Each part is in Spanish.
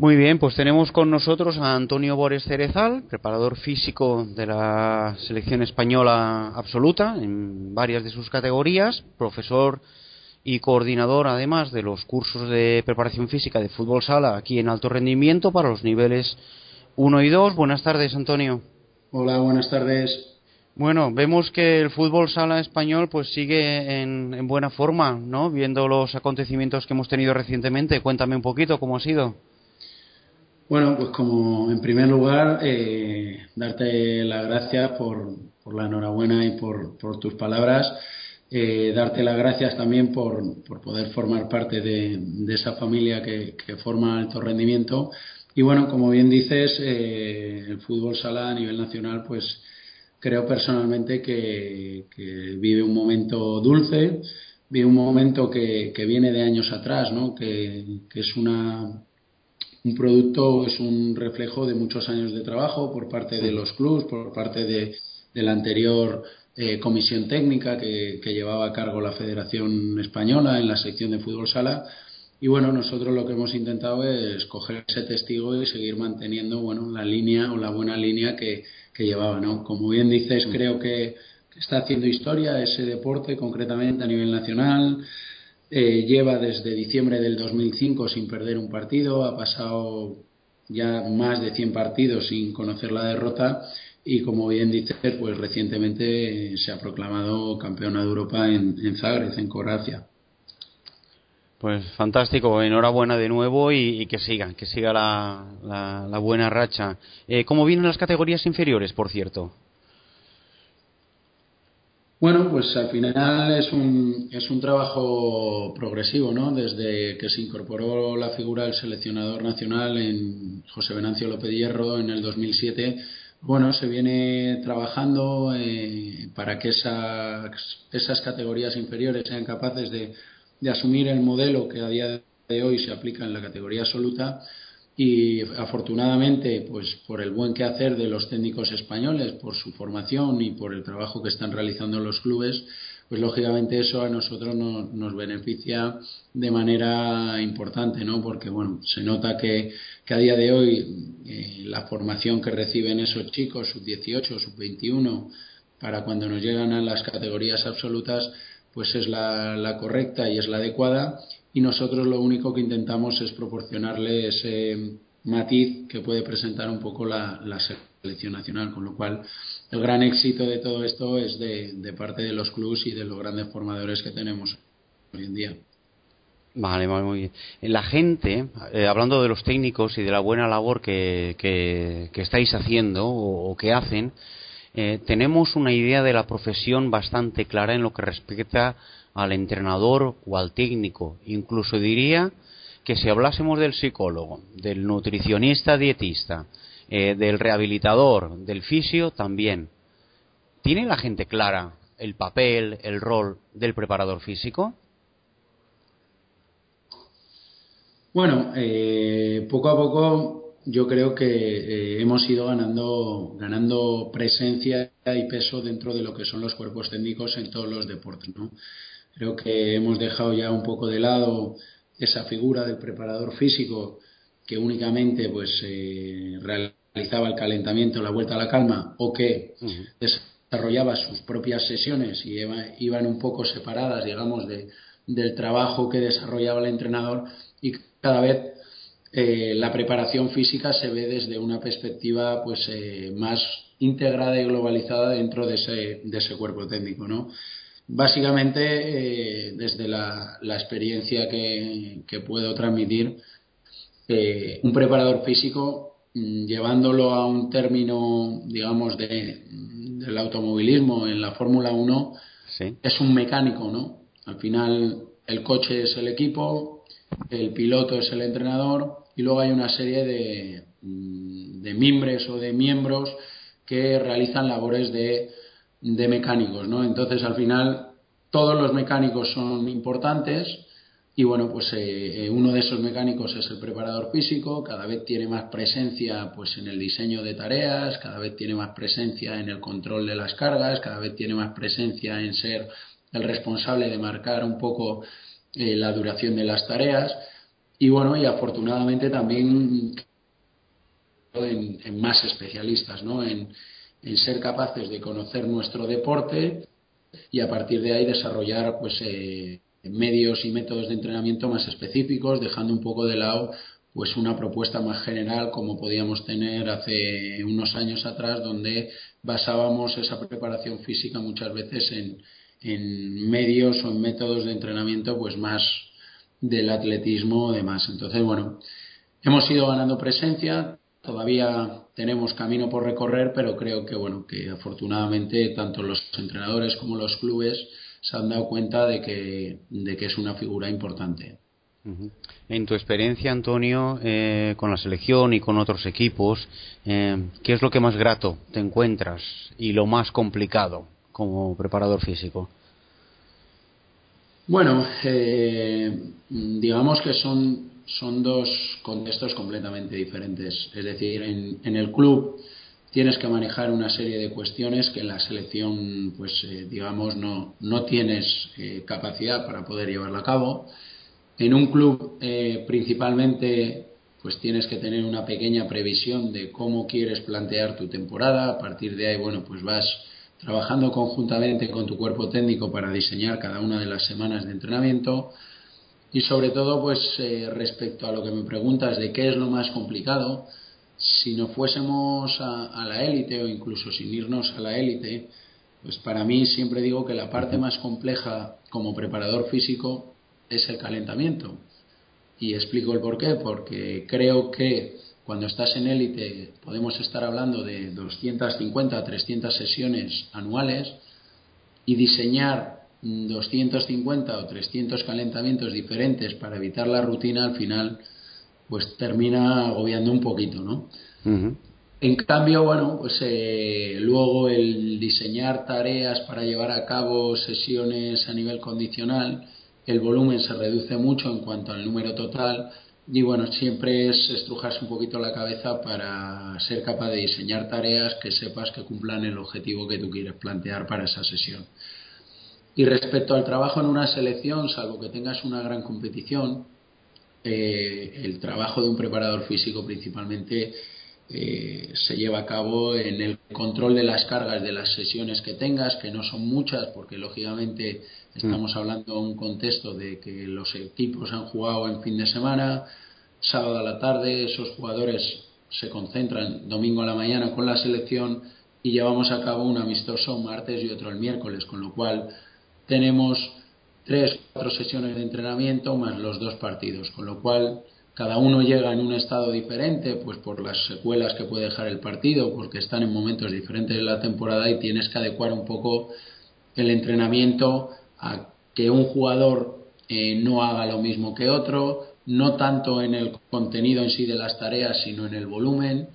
Muy bien, pues tenemos con nosotros a Antonio Bores Cerezal, preparador físico de la selección española absoluta en varias de sus categorías, profesor y coordinador además de los cursos de preparación física de fútbol sala aquí en alto rendimiento para los niveles 1 y 2. Buenas tardes, Antonio. Hola, buenas tardes. Bueno, vemos que el fútbol sala español pues sigue en, en buena forma, ¿no? Viendo los acontecimientos que hemos tenido recientemente. Cuéntame un poquito cómo ha sido. Bueno, pues como en primer lugar, eh, darte las gracias por, la enhorabuena y por, tus palabras. Eh, darte las gracias también por, poder formar parte de, de esa familia que, forma alto rendimiento. Y bueno, como bien dices, eh, el fútbol sala a nivel nacional, pues creo personalmente que, vive un momento dulce, vive un momento que, que viene de años atrás, ¿no? que es una un producto es un reflejo de muchos años de trabajo por parte de los clubs, por parte de, de la anterior eh, comisión técnica que, que, llevaba a cargo la Federación Española en la sección de fútbol sala. Y bueno, nosotros lo que hemos intentado es coger ese testigo y seguir manteniendo bueno, la línea o la buena línea que, que llevaba. ¿no? Como bien dices, creo que, que está haciendo historia ese deporte, concretamente a nivel nacional. Eh, lleva desde diciembre del 2005 sin perder un partido, ha pasado ya más de 100 partidos sin conocer la derrota y como bien dice, pues recientemente se ha proclamado campeona de Europa en, en Zagreb, en Croacia. Pues fantástico, enhorabuena de nuevo y, y que siga, que siga la, la, la buena racha. Eh, ¿Cómo vienen las categorías inferiores, por cierto? Bueno, pues al final es un, es un trabajo progresivo, ¿no? Desde que se incorporó la figura del seleccionador nacional en José Venancio López Hierro en el 2007, bueno, se viene trabajando eh, para que esas, esas categorías inferiores sean capaces de, de asumir el modelo que a día de hoy se aplica en la categoría absoluta y afortunadamente pues por el buen quehacer de los técnicos españoles por su formación y por el trabajo que están realizando los clubes pues lógicamente eso a nosotros no, nos beneficia de manera importante no porque bueno se nota que, que a día de hoy eh, la formación que reciben esos chicos sub 18 sub 21 para cuando nos llegan a las categorías absolutas pues es la, la correcta y es la adecuada y nosotros lo único que intentamos es proporcionarle ese matiz que puede presentar un poco la, la selección nacional, con lo cual el gran éxito de todo esto es de, parte de los clubs y de los grandes formadores que tenemos hoy en día. Vale, vale, muy bien. La gente, eh, hablando de los técnicos y de la buena labor que, que, que estáis haciendo o, o que hacen, eh, tenemos una idea de la profesión bastante clara en lo que respecta al entrenador o al técnico. Incluso diría que si hablásemos del psicólogo, del nutricionista dietista, eh, del rehabilitador, del fisio, también. ¿Tiene la gente clara el papel, el rol del preparador físico? Bueno, eh, poco a poco yo creo que eh, hemos ido ganando, ganando presencia y peso dentro de lo que son los cuerpos técnicos en todos los deportes. ¿no? Creo que hemos dejado ya un poco de lado esa figura del preparador físico que únicamente pues eh, realizaba el calentamiento, la vuelta a la calma o que uh -huh. desarrollaba sus propias sesiones y iban un poco separadas, digamos, de, del trabajo que desarrollaba el entrenador y cada vez eh, la preparación física se ve desde una perspectiva pues eh, más integrada y globalizada dentro de ese, de ese cuerpo técnico, ¿no? Básicamente, eh, desde la, la experiencia que, que, puedo transmitir, eh, un preparador físico, mmm, llevándolo a un término, digamos, de, del automovilismo en la Fórmula 1, sí. es un mecánico, ¿no? Al final, el coche es el equipo, el piloto es el entrenador y luego hay una serie de, mm, de miembros o de miembros que realizan labores de de mecánicos, ¿no? Entonces, al final, todos los mecánicos son importantes y, bueno, pues eh, eh, uno de esos mecánicos es el preparador físico, cada vez tiene más presencia, pues, en el diseño de tareas, cada vez tiene más presencia en el control de las cargas, cada vez tiene más presencia en ser el responsable de marcar un poco eh, la duración de las tareas y bueno, y afortunadamente también en, más especialistas, ¿no? En, ser capaces de conocer nuestro deporte y a partir de ahí desarrollar pues eh, medios y métodos de entrenamiento más específicos, dejando un poco de lado pues una propuesta más general como podíamos tener hace unos años atrás donde basábamos esa preparación física muchas veces en, en medios o en métodos de entrenamiento pues más del atletismo o demás. Entonces, bueno, hemos ido ganando presencia, todavía tenemos camino por recorrer, pero creo que bueno, que afortunadamente tanto los entrenadores como los clubes se han dado cuenta de que, de que es una figura importante. En tu experiencia, Antonio, eh, con la selección y con otros equipos, eh, ¿qué es lo que más grato te encuentras y lo más complicado como preparador físico? Bueno, eh, digamos que son, son dos contextos completamente diferentes. Es decir, en, el club tienes que manejar una serie de cuestiones que en la selección, pues eh, digamos, no, no tienes eh, capacidad para poder llevarla a cabo. En un club, principalmente, pues tienes que tener una pequeña previsión de cómo quieres plantear tu temporada. A partir de ahí, bueno, pues vas trabajando conjuntamente con tu cuerpo técnico para diseñar cada una de las semanas de entrenamiento y sobre todo pues eh, respecto a lo que me preguntas de qué es lo más complicado si no fuésemos a, a la élite o incluso sin irnos a la élite pues para mí siempre digo que la parte más compleja como preparador físico es el calentamiento. Y explico el por qué porque creo que cuando estás en élite podemos estar hablando de 250 a 300 sesiones anuales y diseñar 250 o 300 calentamientos diferentes para evitar la rutina al final pues termina agobiando un poquito, ¿no? En cambio, bueno, pues eh, luego el diseñar tareas para llevar a cabo sesiones a nivel condicional, el volumen se reduce mucho en cuanto al número total y bueno, siempre es estrujarse un poquito la cabeza para ser capaz de diseñar tareas que sepas que cumplan el objetivo que tú quieres plantear para esa sesión. Y respecto al trabajo en una selección, salvo que tengas una gran competición, eh, el trabajo de un preparador físico principalmente eh, se lleva a cabo en el control de las cargas de las sesiones que tengas, que no son muchas, porque lógicamente estamos hablando de un contexto de que los equipos han jugado en fin de semana, sábado a la tarde, esos jugadores se concentran domingo a la mañana con la selección y llevamos a cabo un amistoso martes y otro el miércoles, con lo cual tenemos tres, cuatro sesiones de entrenamiento más los dos partidos, con lo cual cada uno llega en un estado diferente, pues por las secuelas que puede dejar el partido, porque están en momentos diferentes de la temporada y tienes que adecuar un poco el entrenamiento a que un jugador eh, no haga lo mismo que otro, no tanto en el contenido en sí de las tareas, sino en el volumen.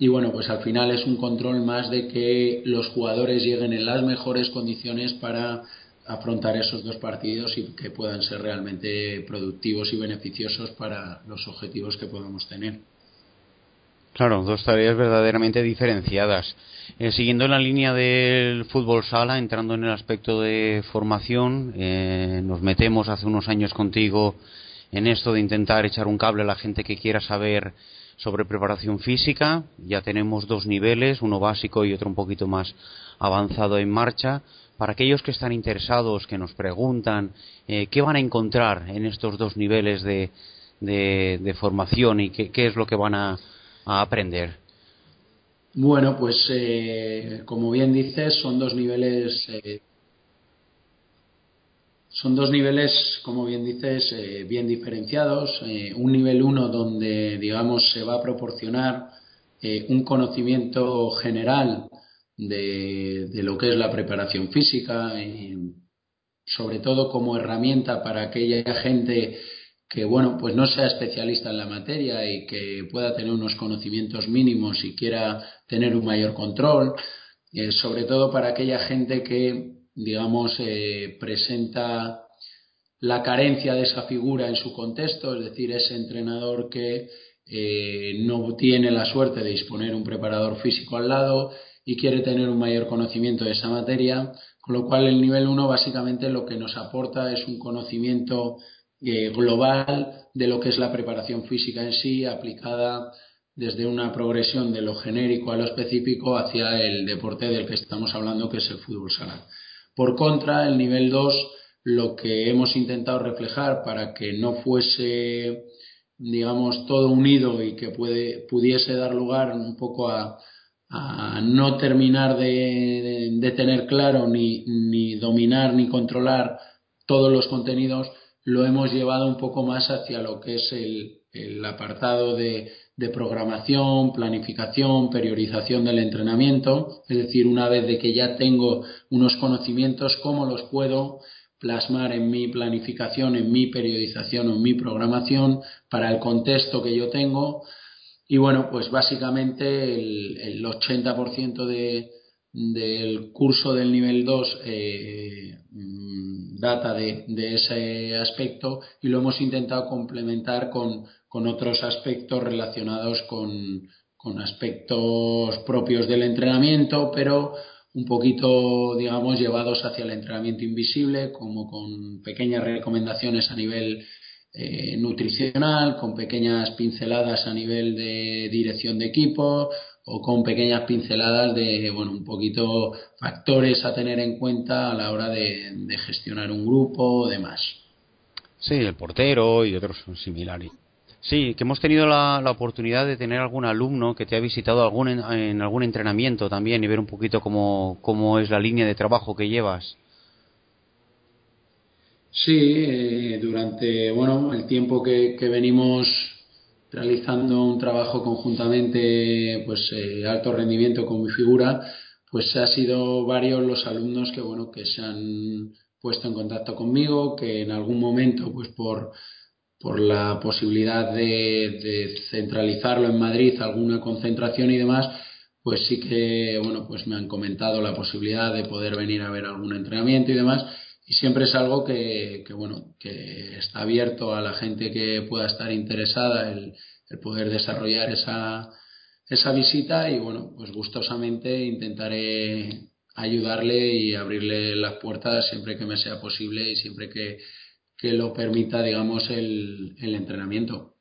Y bueno, pues al final es un control más de que los jugadores lleguen en las mejores condiciones para afrontar esos dos partidos y que puedan ser realmente productivos y beneficiosos para los objetivos que podamos tener. Claro, dos tareas verdaderamente diferenciadas. Eh, siguiendo en la línea del fútbol sala, entrando en el aspecto de formación, eh, nos metemos hace unos años contigo en esto de intentar echar un cable a la gente que quiera saber sobre preparación física. Ya tenemos dos niveles, uno básico y otro un poquito más avanzado en marcha para aquellos que están interesados, que nos preguntan eh, qué van a encontrar en estos dos niveles de, formación y qué, qué, es lo que van a, aprender. Bueno, pues eh, como bien dices, son dos niveles. Eh, son dos niveles, como bien dices, bien diferenciados. un nivel 1 donde, digamos, se va a proporcionar un conocimiento general de, lo que es la preparación física, y sobre todo como herramienta para aquella gente que bueno pues no sea especialista en la materia y que pueda tener unos conocimientos mínimos y quiera tener un mayor control eh, sobre todo para aquella gente que digamos eh, presenta la carencia de esa figura en su contexto es decir ese entrenador que eh, no tiene la suerte de disponer un preparador físico al lado y quiere tener un mayor conocimiento de esa materia, con lo cual el nivel 1 básicamente lo que nos aporta es un conocimiento eh, global de lo que es la preparación física en sí, aplicada desde una progresión de lo genérico a lo específico hacia el deporte del que estamos hablando, que es el fútbol sala. Por contra, el nivel 2, lo que hemos intentado reflejar para que no fuese, digamos, todo unido y que pudiese dar lugar un poco a, no terminar de, tener claro ni, ni dominar ni controlar todos los contenidos, lo hemos llevado un poco más hacia lo que es el, el apartado de de programación, planificación, periodización del entrenamiento, es decir, una vez de que ya tengo unos conocimientos, cómo los puedo plasmar en mi planificación, en mi periodización o en mi programación para el contexto que yo tengo. Y bueno, pues básicamente el, 80% de, del curso del nivel 2 eh, mm, data de, de, ese aspecto y lo hemos intentado complementar con, con otros aspectos relacionados con, con aspectos propios del entrenamiento, pero un poquito, digamos, llevados hacia el entrenamiento invisible, como con pequeñas recomendaciones a nivel eh, nutricional, con pequeñas pinceladas a nivel de dirección de equipo o con pequeñas pinceladas de, bueno, un poquito factores a tener en cuenta a la hora de, de gestionar un grupo o demás. Sí, el portero y otros similares. Sí, que hemos tenido la, oportunidad de tener algún alumno que te ha visitado algún, en, algún entrenamiento también y ver un poquito cómo, cómo es la línea de trabajo que llevas. Sí, eh, durante bueno el tiempo que, venimos realizando un trabajo conjuntamente, pues eh, alto rendimiento con mi figura, pues ha sido varios los alumnos que bueno que se han puesto en contacto conmigo, que en algún momento pues por por la posibilidad de, centralizarlo en Madrid, alguna concentración y demás, pues sí que, bueno, pues me han comentado la posibilidad de poder venir a ver algún entrenamiento y demás. Y siempre es algo que, bueno, que está abierto a la gente que pueda estar interesada el, el poder desarrollar esa, esa visita y bueno, pues gustosamente intentaré ayudarle y abrirle las puertas siempre que me sea posible y siempre que, que lo permita, digamos, el, el entrenamiento.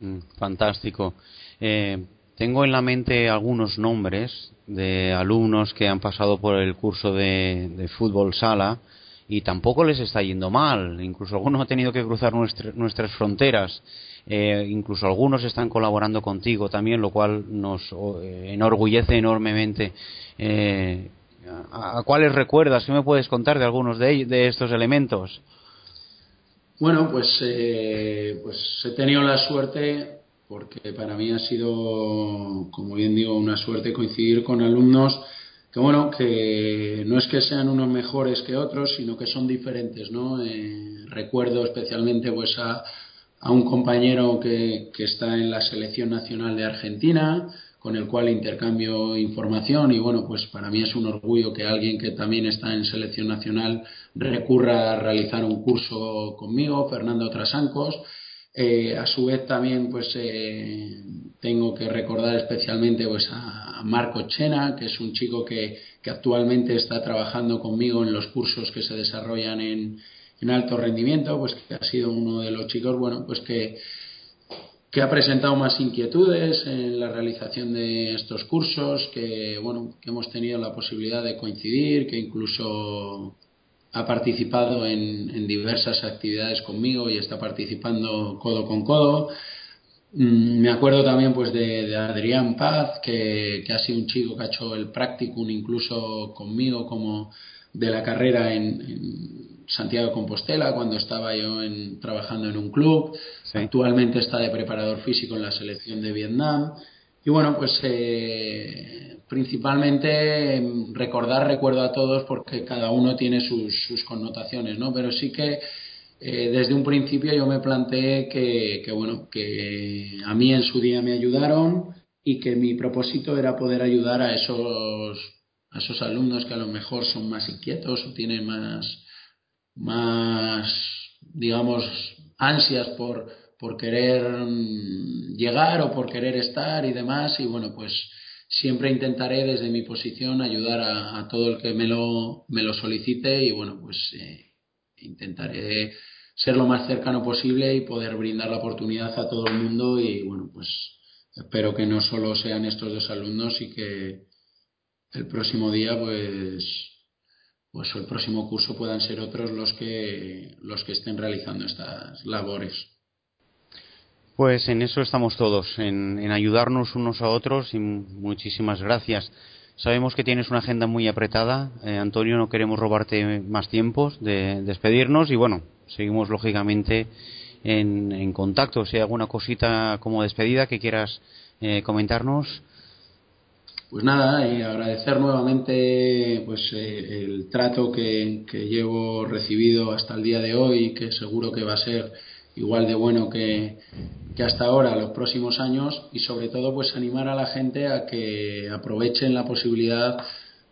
Mm, fantástico. Eh, tengo en la mente algunos nombres de alumnos que han pasado por el curso de, fútbol sala y tampoco les está yendo mal. Incluso algunos han tenido que cruzar nuestras fronteras. Eh, incluso algunos están colaborando contigo también, lo cual nos eh, enorgullece enormemente. ¿a, cuáles recuerdas? ¿Qué me puedes contar de algunos de, de estos elementos? Bueno, pues, eh, pues he tenido la suerte, porque para mí ha sido, como bien digo, una suerte coincidir con alumnos que, bueno, que no es que sean unos mejores que otros, sino que son diferentes, ¿no? Eh, recuerdo especialmente pues a, un compañero que, que está en la selección nacional de Argentina, con el cual intercambio información y bueno, pues para mí es un orgullo que alguien que también está en selección nacional recurra a realizar un curso conmigo, Fernando Trasancos. Eh, a su vez también pues eh, tengo que recordar especialmente pues a Marco Chena, que es un chico que, que actualmente está trabajando conmigo en los cursos que se desarrollan en, en alto rendimiento, pues que ha sido uno de los chicos, bueno, pues que que ha presentado más inquietudes en la realización de estos cursos, que bueno, que hemos tenido la posibilidad de coincidir, que incluso ha participado en, diversas actividades conmigo y está participando codo con codo. Mm, me acuerdo también pues de, Adrián Paz, que, ha sido un chico que ha hecho el practicum incluso conmigo como de la carrera en Santiago de Compostela cuando estaba yo en, trabajando en un club. Actualmente está de preparador físico en la selección de Vietnam. Y bueno, pues eh, principalmente recordar, recuerdo a todos porque cada uno tiene sus, connotaciones, ¿no? Pero sí que eh, desde un principio yo me planteé que, que, bueno, que a mí en su día me ayudaron y que mi propósito era poder ayudar a esos, a esos alumnos que a lo mejor son más inquietos o tienen más, más, digamos, ansias por, por querer mm, llegar o por querer estar y demás. Y bueno, pues siempre intentaré desde mi posición ayudar a, todo el que me lo, me lo solicite y bueno, pues eh, intentaré ser lo más cercano posible y poder brindar la oportunidad a todo el mundo y bueno, pues espero que no solo sean estos dos alumnos y que el próximo día pues pues el próximo curso puedan ser otros los que los que estén realizando estas labores. Pues en eso estamos todos, en, ayudarnos unos a otros y muchísimas gracias. Sabemos que tienes una agenda muy apretada. Eh, Antonio, no queremos robarte más tiempos de despedirnos y bueno, seguimos lógicamente en, contacto. Si hay alguna cosita como despedida que quieras eh, comentarnos. Pues nada, y agradecer nuevamente pues eh, el trato que, llevo recibido hasta el día de hoy, que seguro que va a ser igual de bueno que, hasta ahora, los próximos años, y sobre todo pues animar a la gente a que aprovechen la posibilidad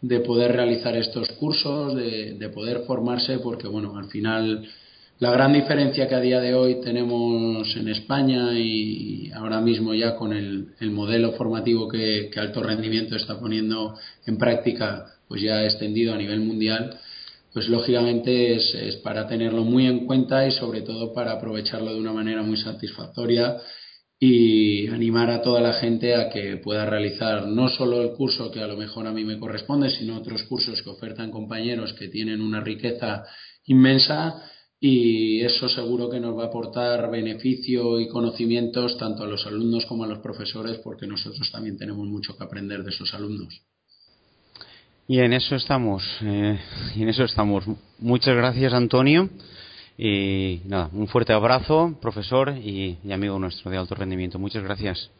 de poder realizar estos cursos, de, de poder formarse, porque bueno, al final la gran diferencia que a día de hoy tenemos en España y ahora mismo ya con el, el modelo formativo que, que, alto rendimiento está poniendo en práctica, pues ya extendido a nivel mundial, pues lógicamente es, para tenerlo muy en cuenta y sobre todo para aprovecharlo de una manera muy satisfactoria y animar a toda la gente a que pueda realizar no solo el curso que a lo mejor a mí me corresponde, sino otros cursos que ofertan compañeros que tienen una riqueza inmensa y eso seguro que nos va a aportar beneficio y conocimientos tanto a los alumnos como a los profesores porque nosotros también tenemos mucho que aprender de esos alumnos. Y en eso estamos, eh, en eso estamos. Muchas gracias Antonio y nada, un fuerte abrazo, profesor y amigo nuestro de alto rendimiento. Muchas gracias.